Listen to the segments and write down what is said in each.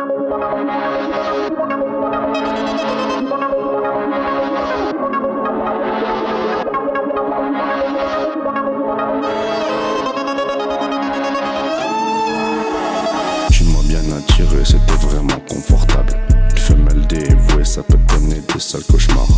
Tu m'as bien attiré, c'était vraiment confortable. Une femelle dévouée, ça peut donner des sales cauchemars.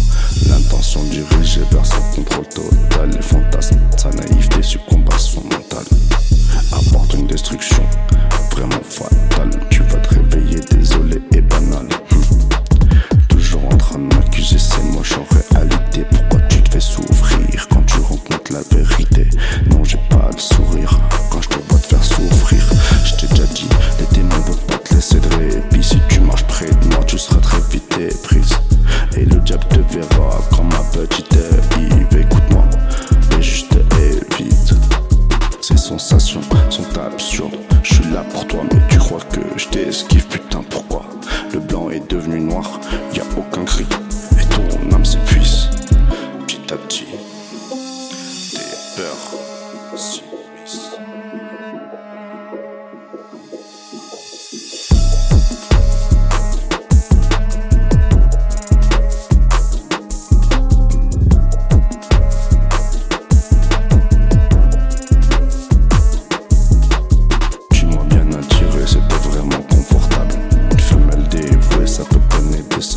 sont absurdes. Je suis là pour toi, mais tu crois que je t'esquive, putain, pourquoi? Le blanc est devenu noir, y a aucun cri.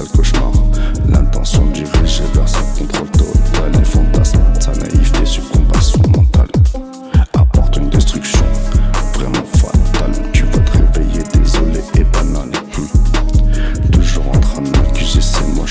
cauchemar. L'intention dirigée vers son contrôle total. Les fantasmes, sa naïveté succombe à son mental. Apporte une destruction vraiment fatale. Tu vas te réveiller désolé et banal. Toujours en train de m'accuser, c'est moi,